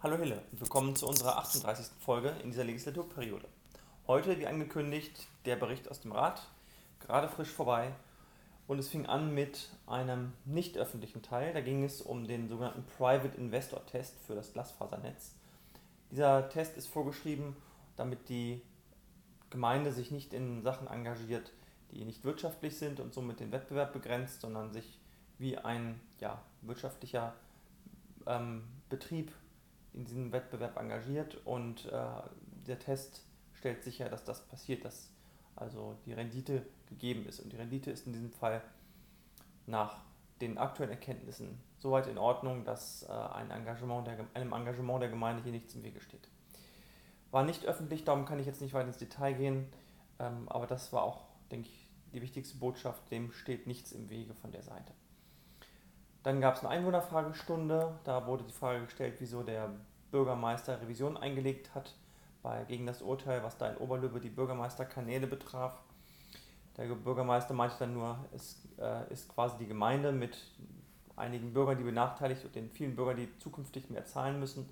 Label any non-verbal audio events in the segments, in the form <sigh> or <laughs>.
Hallo Hille und willkommen zu unserer 38. Folge in dieser Legislaturperiode. Heute, wie angekündigt, der Bericht aus dem Rat, gerade frisch vorbei. Und es fing an mit einem nicht öffentlichen Teil. Da ging es um den sogenannten Private Investor Test für das Glasfasernetz. Dieser Test ist vorgeschrieben, damit die Gemeinde sich nicht in Sachen engagiert, die nicht wirtschaftlich sind und somit den Wettbewerb begrenzt, sondern sich wie ein ja, wirtschaftlicher ähm, Betrieb in diesem Wettbewerb engagiert und äh, der Test stellt sicher, dass das passiert, dass also die Rendite gegeben ist. Und die Rendite ist in diesem Fall nach den aktuellen Erkenntnissen soweit in Ordnung, dass äh, ein Engagement der, einem Engagement der Gemeinde hier nichts im Wege steht. War nicht öffentlich, darum kann ich jetzt nicht weiter ins Detail gehen, ähm, aber das war auch, denke ich, die wichtigste Botschaft, dem steht nichts im Wege von der Seite. Dann gab es eine Einwohnerfragestunde. Da wurde die Frage gestellt, wieso der Bürgermeister Revision eingelegt hat bei, gegen das Urteil, was da in Oberlübbe die Bürgermeisterkanäle betraf. Der Bürgermeister meinte dann nur, es äh, ist quasi die Gemeinde mit einigen Bürgern, die benachteiligt und den vielen Bürgern, die zukünftig mehr zahlen müssen,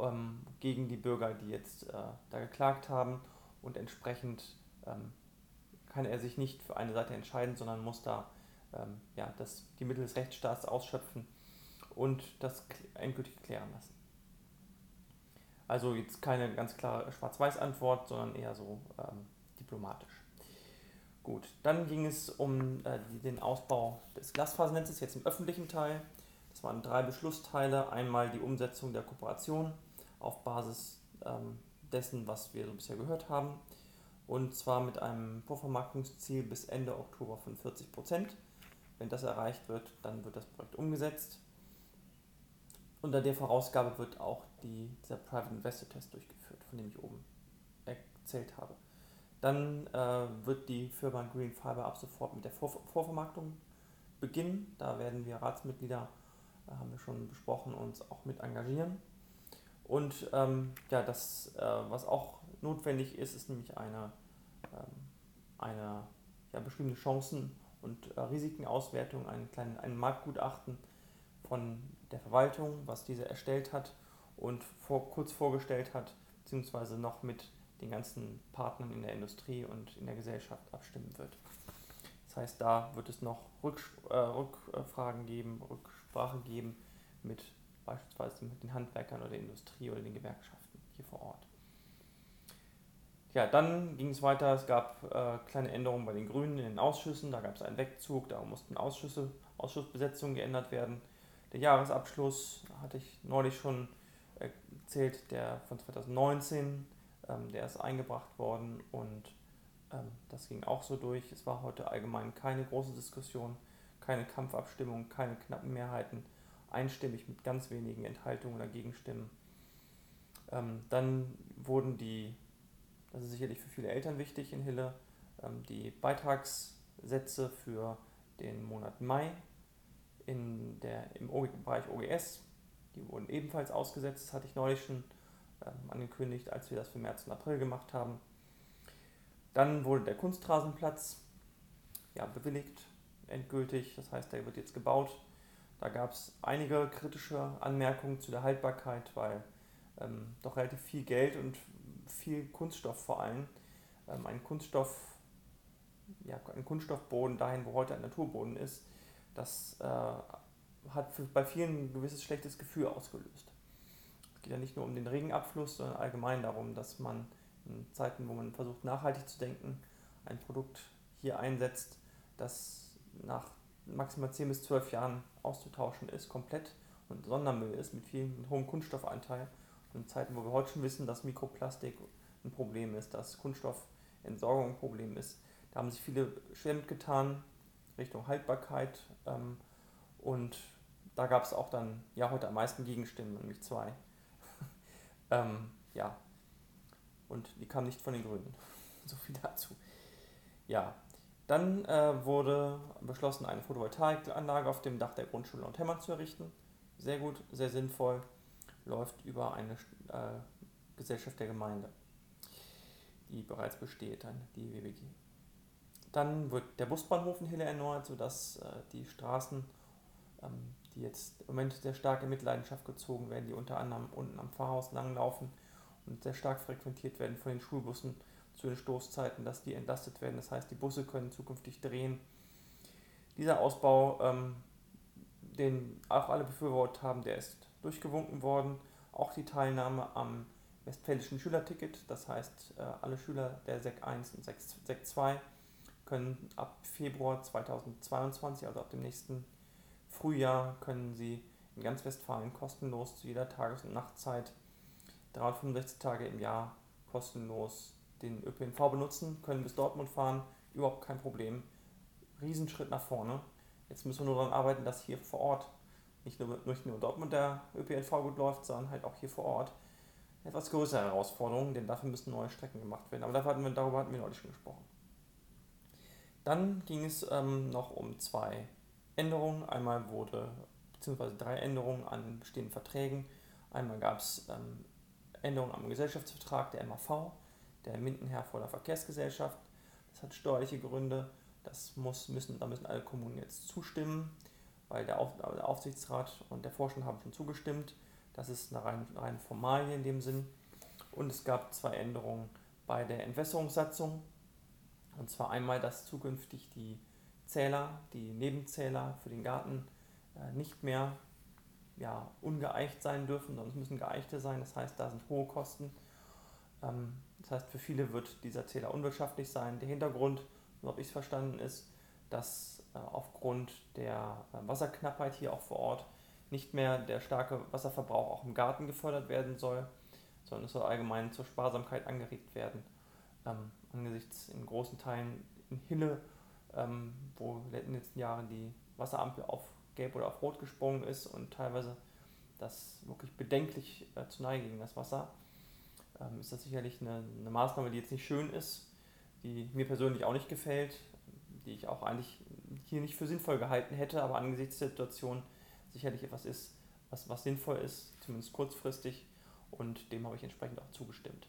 ähm, gegen die Bürger, die jetzt äh, da geklagt haben. Und entsprechend ähm, kann er sich nicht für eine Seite entscheiden, sondern muss da ähm, ja, das, die Mittel des Rechtsstaats ausschöpfen und das endgültig klären lassen. Also jetzt keine ganz klare Schwarz-Weiß-Antwort, sondern eher so ähm, diplomatisch. Gut, dann ging es um äh, den Ausbau des Glasfasernetzes, jetzt im öffentlichen Teil. Das waren drei Beschlussteile. Einmal die Umsetzung der Kooperation auf Basis ähm, dessen, was wir so bisher gehört haben. Und zwar mit einem Vorvermarktungsziel bis Ende Oktober von 40 Prozent. Wenn das erreicht wird, dann wird das Projekt umgesetzt. Unter der Vorausgabe wird auch die, dieser Private Investor Test durchgeführt, von dem ich oben erzählt habe. Dann äh, wird die Firma Green Fiber ab sofort mit der Vor Vorvermarktung beginnen. Da werden wir Ratsmitglieder, äh, haben wir schon besprochen, uns auch mit engagieren. Und ähm, ja, das, äh, was auch notwendig ist, ist nämlich eine, ähm, eine ja, beschriebene Chancen- und äh, Risikenauswertung, ein, kleinen, ein Marktgutachten von der Verwaltung, was diese erstellt hat und vor, kurz vorgestellt hat, beziehungsweise noch mit den ganzen Partnern in der Industrie und in der Gesellschaft abstimmen wird. Das heißt, da wird es noch Rücks- äh, Rückfragen geben, Rücksprache geben mit beispielsweise mit den Handwerkern oder der Industrie oder den Gewerkschaften hier vor Ort. Ja, dann ging es weiter. Es gab äh, kleine Änderungen bei den Grünen in den Ausschüssen. Da gab es einen Wegzug, da mussten Ausschüsse, Ausschussbesetzungen geändert werden. Der Jahresabschluss hatte ich neulich schon erzählt, der von 2019, ähm, der ist eingebracht worden und ähm, das ging auch so durch. Es war heute allgemein keine große Diskussion, keine Kampfabstimmung, keine knappen Mehrheiten, einstimmig mit ganz wenigen Enthaltungen oder Gegenstimmen. Ähm, dann wurden die das ist sicherlich für viele Eltern wichtig in Hille. Ähm, die Beitragssätze für den Monat Mai in der, im Bereich OGS, die wurden ebenfalls ausgesetzt, das hatte ich neulich schon ähm, angekündigt, als wir das für März und April gemacht haben. Dann wurde der Kunstrasenplatz ja, bewilligt, endgültig, das heißt, der wird jetzt gebaut. Da gab es einige kritische Anmerkungen zu der Haltbarkeit, weil ähm, doch relativ viel Geld und viel Kunststoff vor allem. Ähm, ein Kunststoff, ja, Kunststoffboden dahin, wo heute ein Naturboden ist, das äh, hat für, bei vielen ein gewisses schlechtes Gefühl ausgelöst. Es geht ja nicht nur um den Regenabfluss, sondern allgemein darum, dass man in Zeiten, wo man versucht nachhaltig zu denken, ein Produkt hier einsetzt, das nach maximal 10 bis 12 Jahren auszutauschen ist, komplett und Sondermüll ist mit viel mit hohem Kunststoffanteil in Zeiten, wo wir heute schon wissen, dass Mikroplastik ein Problem ist, dass Kunststoffentsorgung ein Problem ist. Da haben sich viele schwer mitgetan Richtung Haltbarkeit ähm, und da gab es auch dann ja heute am meisten Gegenstimmen, nämlich zwei. <laughs> ähm, ja, und die kamen nicht von den Grünen. <laughs> so viel dazu. Ja, dann äh, wurde beschlossen, eine Photovoltaikanlage auf dem Dach der Grundschule und Hämmern zu errichten. Sehr gut, sehr sinnvoll läuft über eine äh, Gesellschaft der Gemeinde, die bereits besteht, die WWG. Dann wird der Busbahnhof in Hille erneuert, sodass äh, die Straßen, ähm, die jetzt im Moment sehr stark in Mitleidenschaft gezogen werden, die unter anderem unten am Pfarrhaus langlaufen und sehr stark frequentiert werden von den Schulbussen zu den Stoßzeiten, dass die entlastet werden. Das heißt, die Busse können zukünftig drehen. Dieser Ausbau, ähm, den auch alle befürwortet haben, der ist durchgewunken worden. Auch die Teilnahme am westfälischen Schülerticket, das heißt, äh, alle Schüler der SEC 1 und SEC 2 können ab Februar 2022, also ab dem nächsten Frühjahr, können sie in ganz Westfalen kostenlos zu jeder Tages- und Nachtzeit 365 Tage im Jahr kostenlos den ÖPNV benutzen, können bis Dortmund fahren, überhaupt kein Problem. Riesenschritt nach vorne. Jetzt müssen wir nur daran arbeiten, dass hier vor Ort nicht nur, nicht nur Dortmund der ÖPNV gut läuft, sondern halt auch hier vor Ort etwas größere Herausforderungen, denn dafür müssen neue Strecken gemacht werden. Aber dafür hatten wir, darüber hatten wir neulich schon gesprochen. Dann ging es ähm, noch um zwei Änderungen. Einmal wurde, beziehungsweise drei Änderungen an bestehenden Verträgen. Einmal gab es ähm, Änderungen am Gesellschaftsvertrag der MAV, der Mindenherforder Verkehrsgesellschaft. Das hat steuerliche Gründe. Das muss, müssen, da müssen alle Kommunen jetzt zustimmen, weil der, Auf, der Aufsichtsrat und der Vorstand haben schon zugestimmt. Das ist eine reine, reine Formalie in dem Sinn. Und es gab zwei Änderungen bei der Entwässerungssatzung. Und zwar einmal, dass zukünftig die Zähler, die Nebenzähler für den Garten äh, nicht mehr ja, ungeeicht sein dürfen, sondern es müssen geeichte sein. Das heißt, da sind hohe Kosten. Ähm, das heißt, für viele wird dieser Zähler unwirtschaftlich sein. Der Hintergrund, so habe ich es verstanden, ist, dass aufgrund der äh, Wasserknappheit hier auch vor Ort nicht mehr der starke Wasserverbrauch auch im Garten gefördert werden soll, sondern es soll allgemein zur Sparsamkeit angeregt werden. Ähm, angesichts in großen Teilen in Hille, ähm, wo in den letzten Jahren die Wasserampel auf Gelb oder auf Rot gesprungen ist und teilweise das wirklich bedenklich äh, zu nahe ging, das Wasser, ähm, ist das sicherlich eine, eine Maßnahme, die jetzt nicht schön ist, die mir persönlich auch nicht gefällt, die ich auch eigentlich hier nicht für sinnvoll gehalten hätte, aber angesichts der Situation sicherlich etwas ist, was, was sinnvoll ist, zumindest kurzfristig, und dem habe ich entsprechend auch zugestimmt.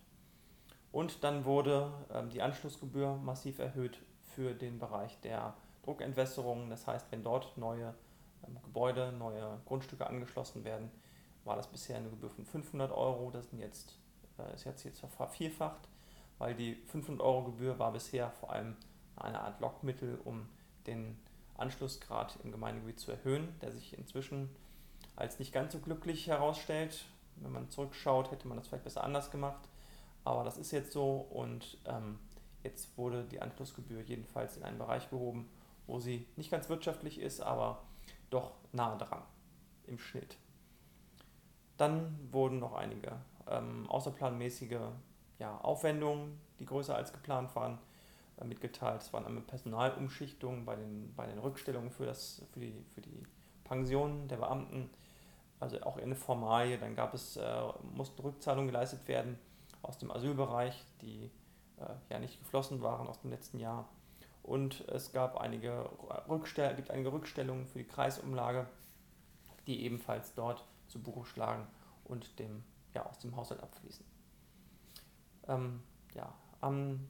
Und dann wurde ähm, die Anschlussgebühr massiv erhöht für den Bereich der Druckentwässerung. Das heißt, wenn dort neue ähm, Gebäude, neue Grundstücke angeschlossen werden, war das bisher eine Gebühr von 500 Euro. Das sind jetzt, äh, ist jetzt, jetzt vervierfacht, weil die 500 Euro Gebühr war bisher vor allem eine Art Lockmittel, um den Anschlussgrad im Gemeindegebiet zu erhöhen, der sich inzwischen als nicht ganz so glücklich herausstellt. Wenn man zurückschaut, hätte man das vielleicht besser anders gemacht. Aber das ist jetzt so und ähm, jetzt wurde die Anschlussgebühr jedenfalls in einen Bereich gehoben, wo sie nicht ganz wirtschaftlich ist, aber doch nahe dran im Schnitt. Dann wurden noch einige ähm, außerplanmäßige ja, Aufwendungen, die größer als geplant waren, mitgeteilt. Es waren einmal Personalumschichtungen bei den, bei den Rückstellungen für, das, für, die, für die Pensionen der Beamten, also auch eine Formalie. Dann gab es, äh, mussten Rückzahlungen geleistet werden aus dem Asylbereich, die äh, ja nicht geflossen waren aus dem letzten Jahr. Und es gab einige Rückstell gibt einige Rückstellungen für die Kreisumlage, die ebenfalls dort zu Buche schlagen und dem, ja, aus dem Haushalt abfließen. Ähm, ja, am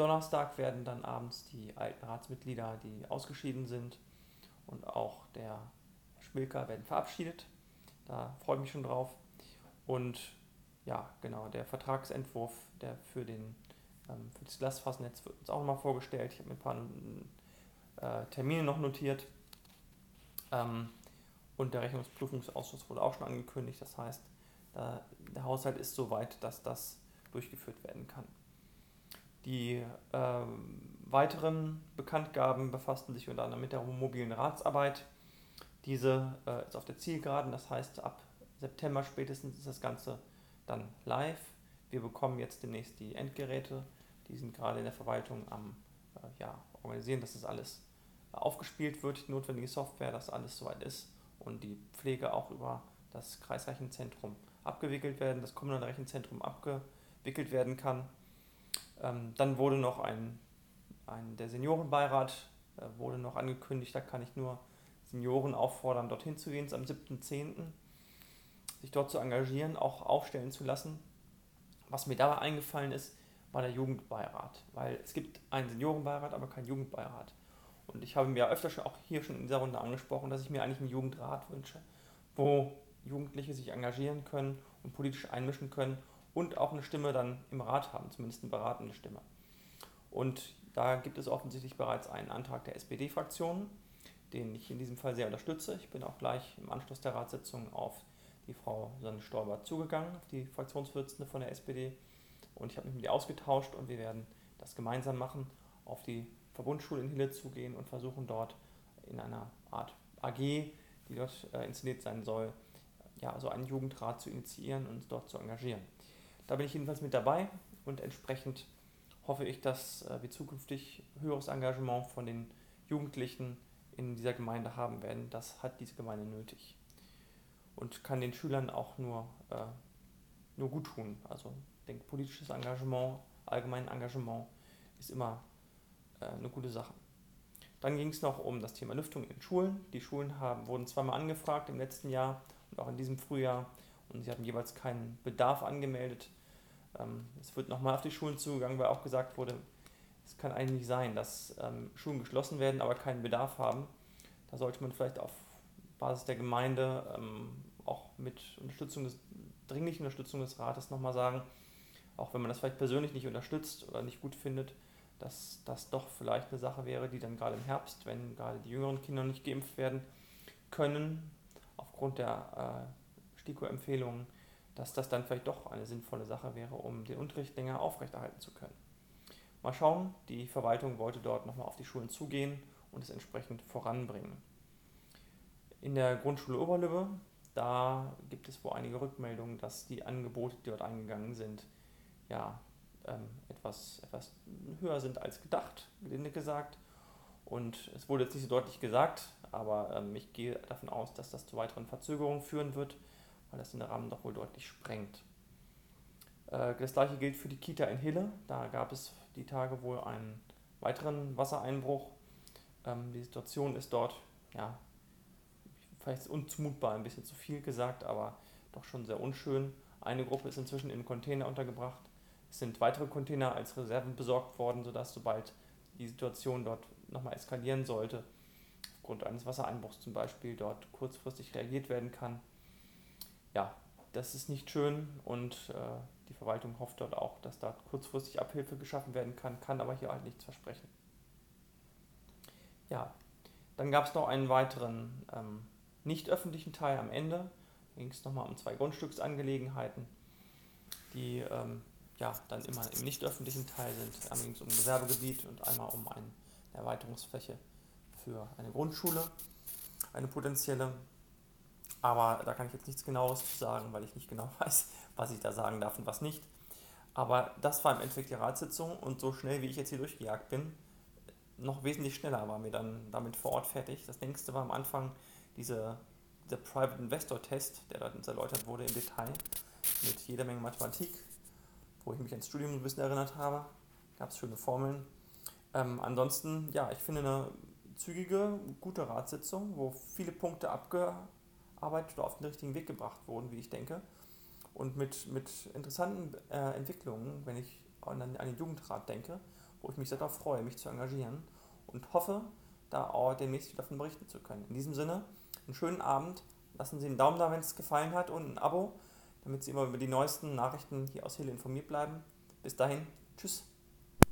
Donnerstag werden dann abends die alten Ratsmitglieder, die ausgeschieden sind, und auch der Schmilker werden verabschiedet. Da freue ich mich schon drauf. Und ja, genau, der Vertragsentwurf, der für, den, ähm, für das Glasfasernetz wird uns auch nochmal vorgestellt. Ich habe mir ein paar äh, Termine noch notiert. Ähm, und der Rechnungsprüfungsausschuss wurde auch schon angekündigt. Das heißt, da, der Haushalt ist so weit, dass das durchgeführt werden kann. Die äh, weiteren Bekanntgaben befassten sich unter anderem mit der mobilen Ratsarbeit. Diese äh, ist auf der Zielgeraden, das heißt ab September spätestens ist das Ganze dann live. Wir bekommen jetzt demnächst die Endgeräte, die sind gerade in der Verwaltung am äh, ja, organisieren, dass das alles aufgespielt wird, die notwendige Software, dass alles soweit ist und die Pflege auch über das Kreisrechenzentrum abgewickelt werden, das kommunale abgewickelt werden kann. Ähm, dann wurde noch ein, ein der Seniorenbeirat äh, wurde noch angekündigt, da kann ich nur Senioren auffordern, dorthin zu gehen, am 7.10., sich dort zu engagieren, auch aufstellen zu lassen. Was mir dabei eingefallen ist, war der Jugendbeirat, weil es gibt einen Seniorenbeirat, aber keinen Jugendbeirat. Und ich habe mir öfter schon auch hier schon in dieser Runde angesprochen, dass ich mir eigentlich einen Jugendrat wünsche, wo Jugendliche sich engagieren können und politisch einmischen können und auch eine Stimme dann im Rat haben, zumindest eine beratende Stimme. Und da gibt es offensichtlich bereits einen Antrag der SPD-Fraktion, den ich in diesem Fall sehr unterstütze. Ich bin auch gleich im Anschluss der Ratssitzung auf die Frau Susanne Storber zugegangen, die Fraktionsvorsitzende von der SPD. Und ich habe mich mit ihr ausgetauscht und wir werden das gemeinsam machen, auf die Verbundschule in Hille zugehen und versuchen dort in einer Art AG, die dort äh, inszeniert sein soll, ja, so einen Jugendrat zu initiieren und dort zu engagieren. Da bin ich jedenfalls mit dabei und entsprechend hoffe ich, dass äh, wir zukünftig höheres Engagement von den Jugendlichen in dieser Gemeinde haben werden. Das hat diese Gemeinde nötig und kann den Schülern auch nur, äh, nur gut tun. Also ich denke, politisches Engagement, allgemein Engagement ist immer äh, eine gute Sache. Dann ging es noch um das Thema Lüftung in Schulen. Die Schulen haben, wurden zweimal angefragt im letzten Jahr und auch in diesem Frühjahr und sie hatten jeweils keinen Bedarf angemeldet. Ähm, es wird nochmal auf die Schulen zugegangen, weil auch gesagt wurde, es kann eigentlich sein, dass ähm, Schulen geschlossen werden, aber keinen Bedarf haben. Da sollte man vielleicht auf Basis der Gemeinde ähm, auch mit Unterstützung des, dringlichen Unterstützung des Rates nochmal sagen, auch wenn man das vielleicht persönlich nicht unterstützt oder nicht gut findet, dass das doch vielleicht eine Sache wäre, die dann gerade im Herbst, wenn gerade die jüngeren Kinder nicht geimpft werden können, aufgrund der äh, STIKO-Empfehlungen, dass das dann vielleicht doch eine sinnvolle Sache wäre, um den Unterricht länger aufrechterhalten zu können. Mal schauen, die Verwaltung wollte dort nochmal auf die Schulen zugehen und es entsprechend voranbringen. In der Grundschule Oberlübbe, da gibt es wohl einige Rückmeldungen, dass die Angebote, die dort eingegangen sind, ja, ähm, etwas, etwas höher sind als gedacht, gelinde gesagt. Und es wurde jetzt nicht so deutlich gesagt, aber ähm, ich gehe davon aus, dass das zu weiteren Verzögerungen führen wird, weil das den Rahmen doch wohl deutlich sprengt. Äh, das gleiche gilt für die Kita in Hille. Da gab es die Tage wohl einen weiteren Wassereinbruch. Ähm, die Situation ist dort, ja, vielleicht unzumutbar, ein bisschen zu viel gesagt, aber doch schon sehr unschön. Eine Gruppe ist inzwischen in Container untergebracht. Es sind weitere Container als Reserven besorgt worden, sodass sobald die Situation dort nochmal eskalieren sollte, aufgrund eines Wassereinbruchs zum Beispiel, dort kurzfristig reagiert werden kann. Ja, das ist nicht schön und äh, die Verwaltung hofft dort auch, dass da kurzfristig Abhilfe geschaffen werden kann, kann aber hier halt nichts versprechen. Ja, dann gab es noch einen weiteren ähm, nicht öffentlichen Teil am Ende. Da ging es nochmal um zwei Grundstücksangelegenheiten, die ähm, ja, dann immer im nicht öffentlichen Teil sind. Einmal ging es um ein Gewerbegebiet und einmal um eine Erweiterungsfläche für eine Grundschule, eine potenzielle. Aber da kann ich jetzt nichts Genaues zu sagen, weil ich nicht genau <laughs> weiß, was ich da sagen darf und was nicht. Aber das war im Endeffekt die Ratssitzung und so schnell wie ich jetzt hier durchgejagt bin, noch wesentlich schneller waren wir dann damit vor Ort fertig. Das nächste war am Anfang diese, dieser Private Investor Test, der uns erläutert wurde im Detail, mit jeder Menge Mathematik, wo ich mich ans Studium ein bisschen erinnert habe. Gab es schöne Formeln. Ähm, ansonsten, ja, ich finde eine zügige, gute Ratssitzung, wo viele Punkte abgearbeitet oder auf den richtigen Weg gebracht wurden, wie ich denke. Und mit, mit interessanten äh, Entwicklungen, wenn ich an, an den Jugendrat denke, wo ich mich sehr darauf freue, mich zu engagieren und hoffe, da auch demnächst davon berichten zu können. In diesem Sinne, einen schönen Abend. Lassen Sie einen Daumen da, wenn es gefallen hat und ein Abo, damit Sie immer über die neuesten Nachrichten hier aus Hille informiert bleiben. Bis dahin, tschüss.